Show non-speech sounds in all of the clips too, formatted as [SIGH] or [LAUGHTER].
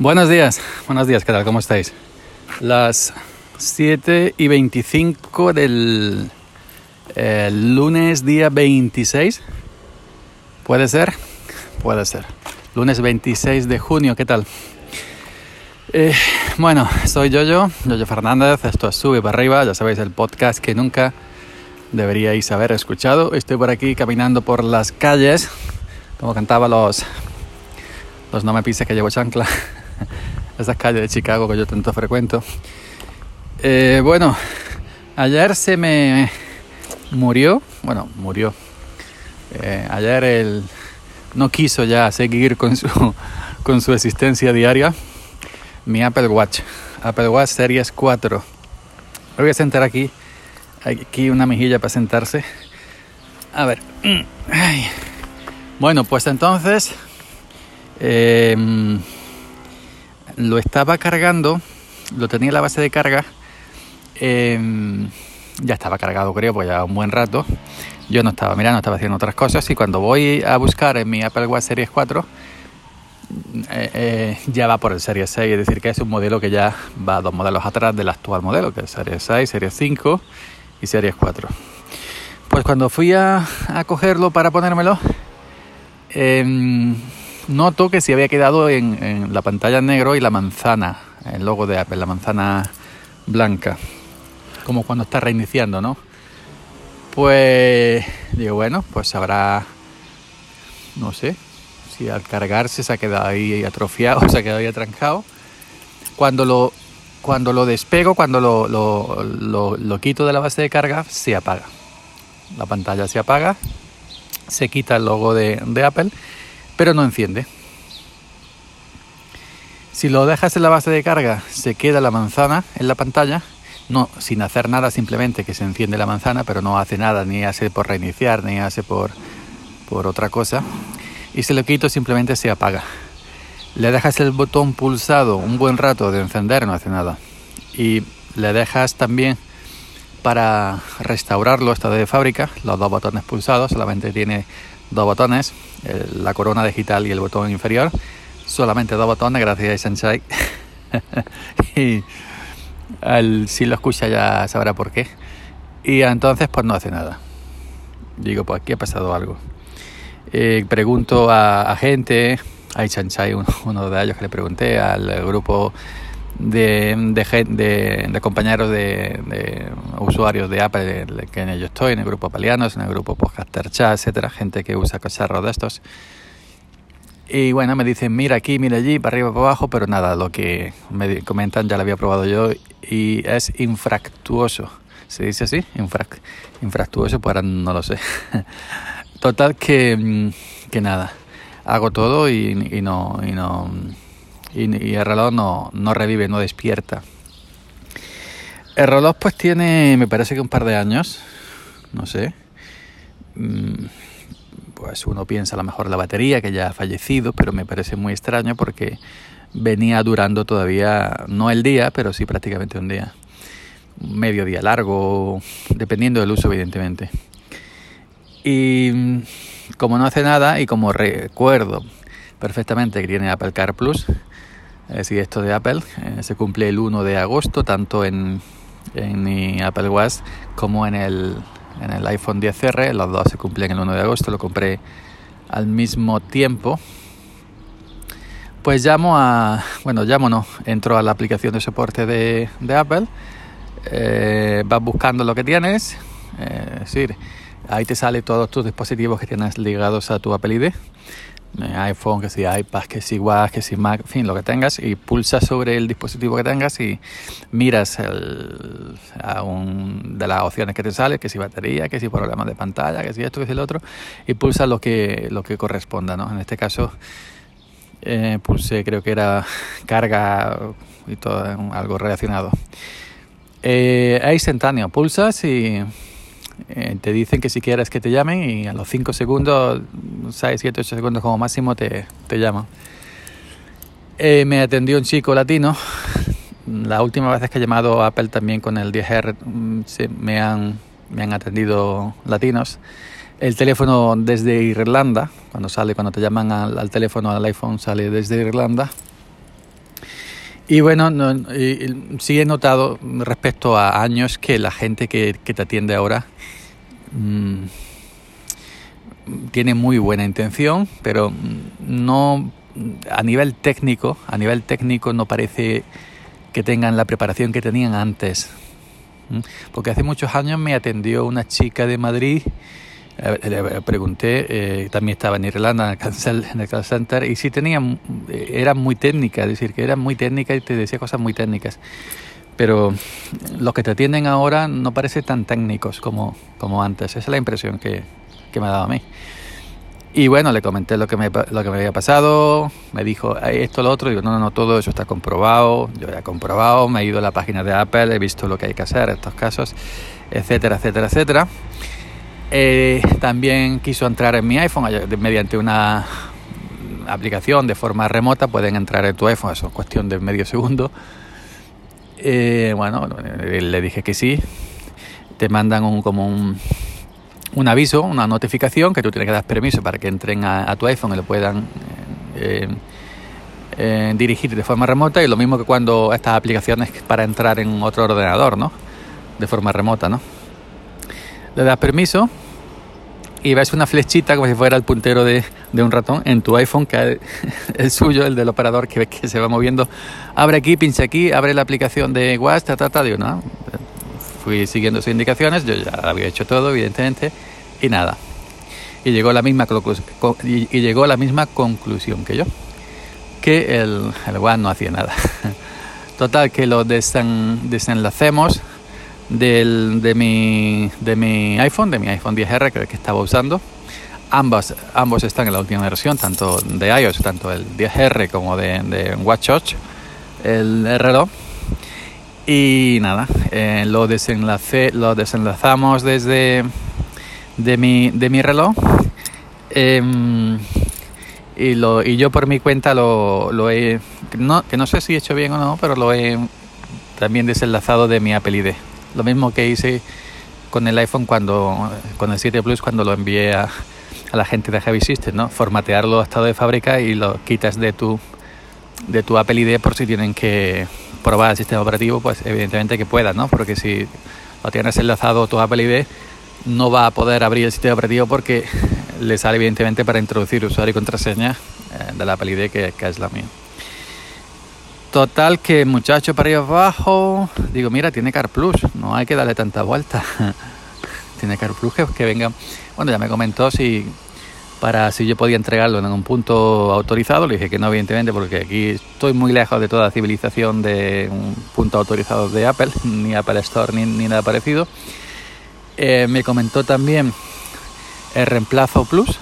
Buenos días, buenos días, ¿qué tal? ¿Cómo estáis? Las 7 y 25 del eh, lunes día 26. ¿Puede ser? Puede ser. Lunes 26 de junio, ¿qué tal? Eh, bueno, soy Yoyo, Yoyo Fernández, esto es Sube para arriba, ya sabéis el podcast que nunca deberíais haber escuchado. Estoy por aquí caminando por las calles, como cantaba los, los No me pises que llevo chancla. [LAUGHS] esas calles de Chicago que yo tanto frecuento. Eh, bueno, ayer se me murió, bueno, murió. Eh, ayer él no quiso ya seguir con su, [LAUGHS] con su existencia diaria. Mi Apple Watch, Apple Watch Series 4. voy a sentar aquí, aquí una mejilla para sentarse. A ver. [CLEARS THROAT] Bueno, pues entonces eh, lo estaba cargando, lo tenía en la base de carga, em, ya estaba cargado creo, pues ya un buen rato. Yo no estaba mirando, estaba haciendo otras cosas y cuando voy a buscar en mi Apple Watch Series 4, eh, eh, ya va por el Series 6, es decir, que es un modelo que ya va dos modelos atrás del actual modelo, que es Series 6, Series 5 y Series 4. Pues cuando fui a, cogerlo para ponérmelo, eh, noto que se había quedado en, la pantalla negro y la manzana, el logo de Apple, la manzana blanca, como cuando está reiniciando, ¿no? Pues digo, bueno, pues habrá, no sé, si al cargarse se ha quedado ahí atrofiado, [LAUGHS] se ha quedado ahí atrancado. Cuando lo, cuando lo despego, cuando lo, lo, lo quito de la base de carga, se apaga. La pantalla se apaga, se quita el logo de, de Apple pero no enciende. Si lo dejas en la base de carga, se queda la manzana en la pantalla, no sin hacer nada, simplemente que se enciende la manzana, pero no hace nada, ni hace por reiniciar, ni hace por, por otra cosa. Y si lo quito, simplemente se apaga. Le dejas el botón pulsado un buen rato de encender, no hace nada. Y le dejas también para restaurarlo estado de fábrica, los dos botones pulsados, solamente tiene dos botones, la corona digital y el botón inferior. Solamente dos botones, gracias a Sensei. [LAUGHS] y si lo escucha ya sabrá por qué. Y entonces pues no hace nada. Digo, pues aquí ha pasado algo. Eh, pregunto a, gente, a Sensei, uno de ellos que le pregunté, al grupo de, de, de, compañeros de, usuarios de Apple que en ello estoy, en el grupo Palianos, en el grupo Podcaster Chat, etcétera, gente que usa cacharros de estos. Y bueno, me dicen, mira aquí, mira allí, para arriba, para abajo, pero nada, lo que me comentan ya lo había probado yo y es infractuoso. ¿Se dice así? infractuoso, pues ahora no lo sé. [LAUGHS] Total que, mm, que nada, hago todo y no... Y no y, el reloj no, no revive, no despierta. El reloj pues tiene, me parece que un par de años, no sé. Mm, pues uno piensa a lo mejor la batería que ya ha fallecido, pero me parece muy extraño porque venía durando todavía, no el día, pero sí prácticamente un día. Medio día largo, dependiendo del uso evidentemente. Y mm, como no hace nada y como recuerdo perfectamente que tiene Apple Car Plus, es decir, esto de Apple eh, se cumple el 1 de agosto, tanto en, en mi Apple Watch como en el, en el iPhone 10R. Los dos se cumplen el 1 de agosto, lo compré al mismo tiempo. Pues llamo a, bueno, llamo no, entro a la aplicación de soporte de, de Apple, eh, vas buscando lo que tienes, eh, es decir, ahí te sale todos tus dispositivos que tienes ligados a tu Apple ID iPhone, que si iPad, que si Watch, que si Mac, en fin, lo que tengas, y pulsas sobre el dispositivo que tengas y miras el, de las opciones que te sale, que si batería, que si problemas de pantalla, que si esto, que si el otro, y pulsas lo que, lo que corresponda, ¿no? En este caso, eh, pulsé, creo que era carga y todo, algo relacionado. Eh, es instantáneo, pulsas y eh, te dicen que si quieres que te llamen y a los 5 segundos, 6, 7, 8 segundos como máximo te, te llaman. Eh, me atendió un chico latino. La última vez que he llamado a Apple también con el 10R mm, me, han, me han atendido latinos. El teléfono desde Irlanda, cuando sale, cuando te llaman al, al teléfono al iPhone, sale desde Irlanda. Y bueno, sí he notado respecto a años que la gente que, te atiende ahora mm, tiene muy buena intención, pero no a nivel técnico, a nivel técnico no parece que tengan la preparación que tenían antes. Porque hace muchos años me atendió una chica de Madrid le pregunté, eh, también estaba en Irlanda en el, call center y sí tenía, era muy técnica, es decir, que era muy técnica y te decía cosas muy técnicas. Pero los que te atienden ahora no parecen tan técnicos como, como antes. Esa es la impresión que, que me ha dado a mí. Y bueno, le comenté lo que, me, lo que me había pasado, me dijo esto, lo otro, digo, no, no, no, todo eso está comprobado, yo ya he comprobado, me he ido a la página de Apple, he visto lo que hay que hacer en estos casos, etcétera, etcétera, etcétera. Eh, también quiso entrar en mi iPhone mediante una aplicación de forma remota. Pueden entrar en tu iPhone, eso es cuestión de medio segundo. Eh, bueno, le dije que sí. Te mandan un, como un, un, aviso, una notificación que tú tienes que dar permiso para que entren a, tu iPhone y lo puedan eh, dirigir de forma remota. Y lo mismo que cuando estas aplicaciones para entrar en otro ordenador, ¿no? De forma remota, ¿no? Le das permiso y ves una flechita como si fuera el puntero de, un ratón en tu iPhone, que [LAUGHS] el suyo, el del operador que que se va moviendo. Abre aquí, pincha aquí, abre la aplicación de WhatsApp, ta, ta, digo, no. Fui siguiendo sus indicaciones, yo ya había hecho todo, evidentemente, y nada. Y llegó la misma, y, llegó a la misma conclusión que yo, que el, el WhatsApp no hacía nada. [LAUGHS] Total, que lo desenlacemos del, de, mi, de mi iPhone, de mi iPhone 10R que, que estaba usando. Ambos, ambos están en la última versión, tanto de iOS, tanto el 10R como de, de WatchOS, el reloj. Y nada, eh, lo, desenlace, lo desenlazamos desde de mi, de mi reloj. Em, y, lo, y yo por mi cuenta lo, lo he, no, que no sé si he hecho bien o no, pero lo he también desenlazado de mi Apple ID. Lo mismo que hice con el iPhone cuando, con el 7 Plus cuando lo envié a, la gente de Heavy System, ¿no? Formatearlo a estado de fábrica y lo quitas de tu, de tu Apple ID por si tienen que probar el sistema operativo, pues evidentemente que puedas, ¿no? Porque si lo tienes enlazado tu Apple ID, no va a poder abrir el sistema operativo porque le sale evidentemente para introducir usuario y contraseña eh, de la Apple ID que, que es la mía. Total que muchacho para ir abajo, digo, mira, tiene Car Plus, no hay que darle tanta vuelta. [LAUGHS] tiene Car Plus que, venga. Bueno, ya me comentó si para si yo podía entregarlo en un punto autorizado, le dije que no, evidentemente, porque aquí estoy muy lejos de toda civilización de un punto autorizado de Apple, [LAUGHS] ni Apple Store ni, nada parecido. Eh, me comentó también el reemplazo Plus.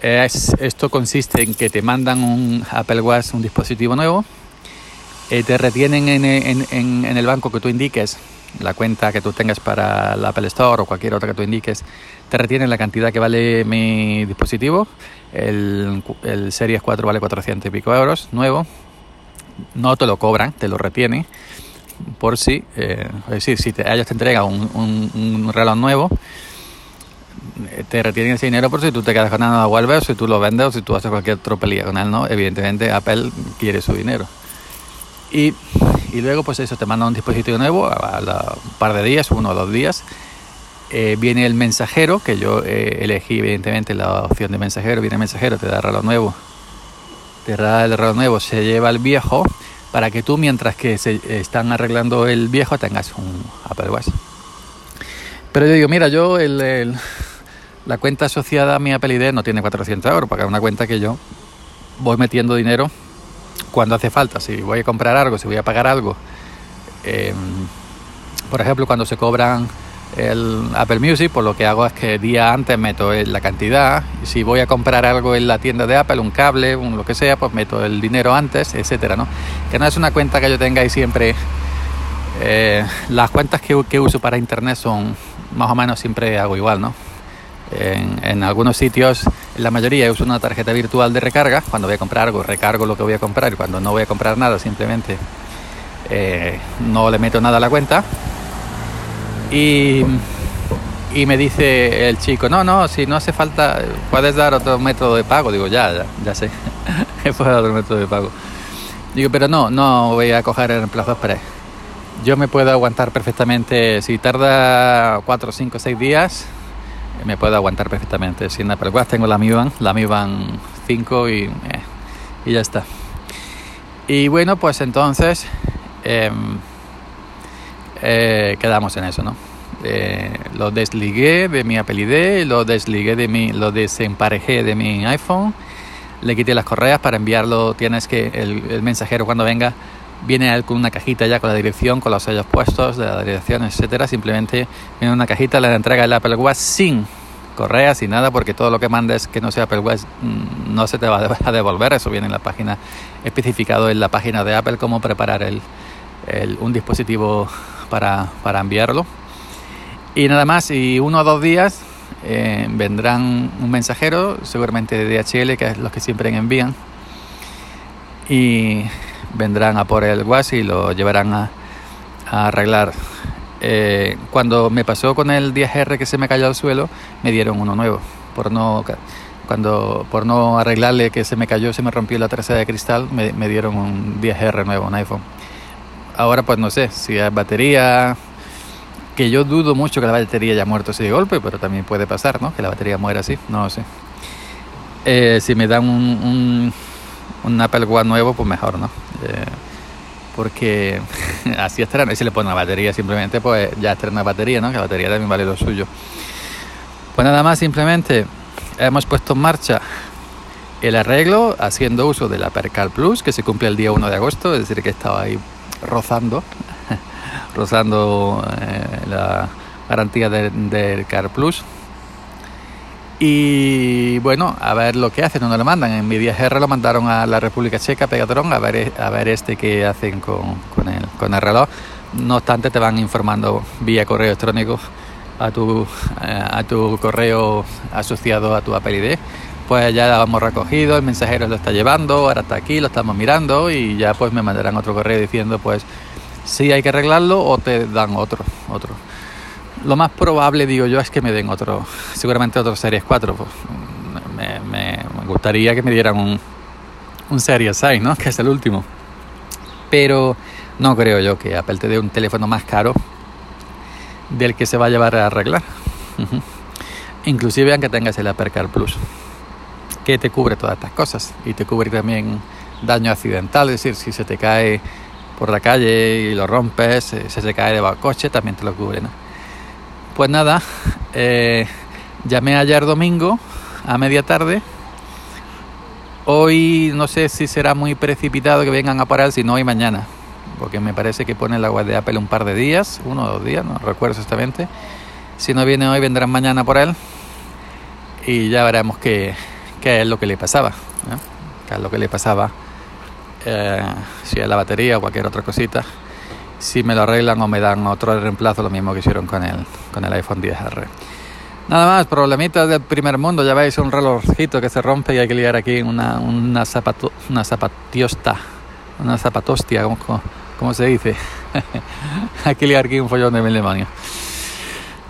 esto consiste en que te mandan un Apple Watch, un dispositivo nuevo, eh, te retienen en, el banco que tú indiques, la cuenta que tú tengas para la Apple Store o cualquier otra que tú indiques, te retienen la cantidad que vale mi dispositivo. El, Series 4 vale 400 y pico euros, nuevo. No te lo cobran, te lo retienen por si, eh, es decir, si ellos te entregan un, reloj nuevo, eh, te retienen ese dinero por si tú te quedas con nada, vuelves, si tú lo vendes o si tú haces cualquier tropelía con él, ¿no? Evidentemente Apple quiere su dinero. Y, luego, pues eso, te manda un dispositivo nuevo a, un par de días, uno o dos días. Eh, viene el mensajero, que yo eh, elegí evidentemente la opción de mensajero. Viene el mensajero, te da el reloj nuevo. Te da el reloj nuevo, se lleva el viejo para que tú, mientras que se están arreglando el viejo, tengas un Apple Watch. Pero yo digo, mira, yo el, la cuenta asociada a mi Apple ID no tiene 400 euros, porque es una cuenta que yo voy metiendo dinero cuando hace falta, si voy a comprar algo, si voy a pagar algo. Em, por ejemplo, cuando se cobran el Apple Music, pues lo que hago es que día antes meto la cantidad. Si voy a comprar algo en la tienda de Apple, un cable, un lo que sea, pues meto el dinero antes, etcétera, ¿no? Que no es una cuenta que yo tenga ahí siempre. Eh, las cuentas que uso para internet son más o menos siempre hago igual, ¿no? En, algunos sitios, en la mayoría uso una tarjeta virtual de recarga. Cuando voy a comprar algo, recargo lo que voy a comprar. Y cuando no voy a comprar nada, simplemente eh, no le meto nada a la cuenta. Y, y, me dice el chico, no, no, si no hace falta, puedes dar otro método de pago. Digo, ya, ya, ya sé, [LAUGHS] puedo dar otro método de pago. Digo, pero no, no voy a coger el reemplazo express. Yo me puedo aguantar perfectamente, si tarda 4, 5, 6 días, me puedo aguantar perfectamente. Sin Apple Watch tengo la Mi Band, la Mi Band 5 y, eh, y ya está. Y bueno, pues entonces em, eh, quedamos en eso, ¿no? Eh, lo desligué de mi Apple ID, lo desligué de mi, lo desemparejé de mi iPhone, le quité las correas para enviarlo. Tienes que el, mensajero cuando venga viene con una cajita ya con la dirección, con los sellos puestos de la dirección, etcétera. Simplemente viene una cajita, le entrega el Apple Watch sin correas y nada, porque todo lo que mandes que no sea Apple Watch mm, no se te va a devolver. Eso viene en la página especificado en la página de Apple cómo preparar el, un dispositivo para, para enviarlo. Y nada más, y uno o dos días eh, vendrán un mensajero, seguramente de DHL, que es los que siempre envían, y vendrán a por el WAS y lo llevarán a, arreglar. Eh, cuando me pasó con el 10R que se me cayó al suelo, me dieron uno nuevo, por no cuando por no arreglarle que se me cayó, se me rompió la tercera de cristal, me, me dieron un 10R nuevo, un iPhone. Ahora pues no sé si es batería, que yo dudo mucho que la batería haya muerto así de golpe, pero también puede pasar, ¿no? Que la batería muera así, no sé. Eh, si me dan un, un, Apple Watch nuevo, pues mejor, ¿no? Eh, porque [LAUGHS] así estrena, y si le pone una batería simplemente, pues ya estrena batería, ¿no? Que la batería también vale lo suyo. Pues nada más, simplemente hemos puesto en marcha el arreglo haciendo uso de la Percal Plus, que se cumple el día 1 de agosto, es decir, que estaba ahí rozando [LAUGHS] rozando eh, la garantía del Car Plus. Y bueno, a ver lo que hacen, no lo mandan. En mi GR lo mandaron a la República Checa, Pegatron, a ver, a ver este que hacen con, con, el, con el reloj. No obstante, te van informando vía correo electrónico a tu, eh, a tu correo asociado a tu Apple. Pues ya lo hemos recogido, el mensajero lo está llevando, ahora está aquí, lo estamos mirando y ya pues me mandarán otro correo diciendo pues si hay que arreglarlo o te dan otro, otro. Lo más probable, digo yo, es que me den otro, seguramente otro Series 4. Pues, me, gustaría que me dieran un, un Series 6, ¿no? Que es el último. Pero no creo yo que Apple te dé un teléfono más caro del que se va a llevar a arreglar. Inclusive aunque tengas el Apple Car Plus, que te cubre todas estas cosas y te cubre también daño accidental, es decir, si se te cae por la calle y lo rompes, se, se cae debajo del coche, también te lo cubre. Pues nada, eh, llamé ayer domingo a media tarde. Hoy no sé si será muy precipitado que vengan a parar, si no hoy mañana, porque me parece que pone la web de Apple un par de días, uno o dos días, no recuerdo exactamente. Si no viene hoy, vendrán mañana por él y ya veremos qué, qué es lo que le pasaba, qué es lo que le pasaba eh, si es la batería o cualquier otra cosita, si me lo arreglan o me dan otro reemplazo, lo mismo que hicieron con el, con el iPhone 10R. Nada más, problemitas del primer mundo, ya veis un relojito que se rompe y hay que liar aquí una, una, zapato, una zapatiosta, una zapatostia, como, se dice. [LAUGHS] hay que liar aquí un follón de mil demonios.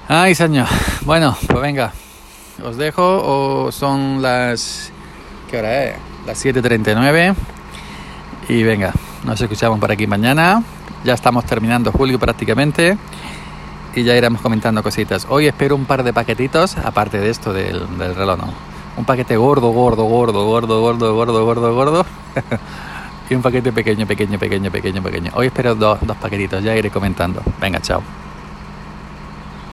Ay, señor. Bueno, pues venga, os dejo, o son las... ¿Qué hora es? Las 7.39. Y venga, nos escuchamos por aquí mañana. Ya estamos terminando julio prácticamente. Y ya iremos comentando cositas. Hoy espero un par de paquetitos, aparte de esto del, reloj, ¿no? Un paquete gordo, gordo, gordo, gordo, gordo, gordo, gordo, gordo. [LAUGHS] y un paquete pequeño, pequeño, pequeño, pequeño, pequeño. Hoy espero dos, dos paquetitos, ya iré comentando. Venga, chao.